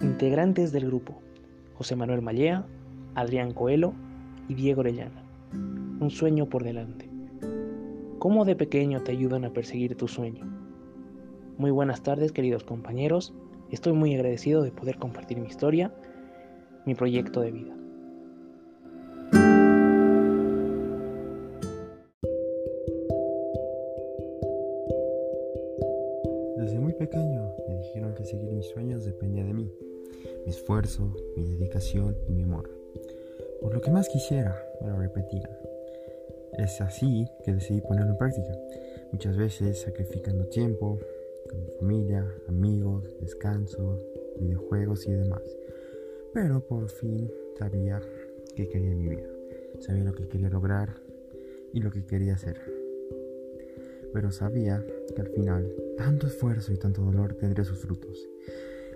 Integrantes del grupo, José Manuel Mallea, Adrián Coelho y Diego Orellana. Un sueño por delante. ¿Cómo de pequeño te ayudan a perseguir tu sueño? Muy buenas tardes queridos compañeros, estoy muy agradecido de poder compartir mi historia, mi proyecto de vida. Desde muy pequeño dijeron que seguir mis sueños dependía de mí, mi esfuerzo, mi dedicación y mi amor. Por lo que más quisiera, me lo repetían. Es así que decidí ponerlo en práctica, muchas veces sacrificando tiempo familia, amigos, descanso, videojuegos y demás. Pero por fin sabía qué quería mi vida, sabía lo que quería lograr y lo que quería hacer. Pero sabía que al final tanto esfuerzo y tanto dolor tendría sus frutos.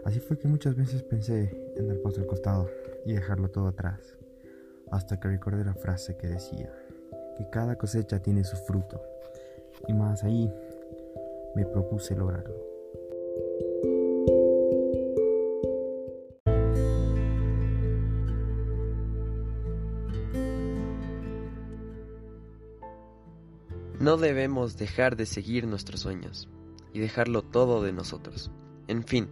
Así fue que muchas veces pensé en dar paso al costado y dejarlo todo atrás, hasta que recordé la frase que decía, que cada cosecha tiene su fruto. Y más ahí me propuse lograrlo. No debemos dejar de seguir nuestros sueños y dejarlo todo de nosotros. En fin,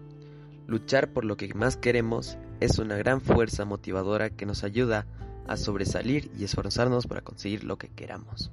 luchar por lo que más queremos es una gran fuerza motivadora que nos ayuda a sobresalir y esforzarnos para conseguir lo que queramos.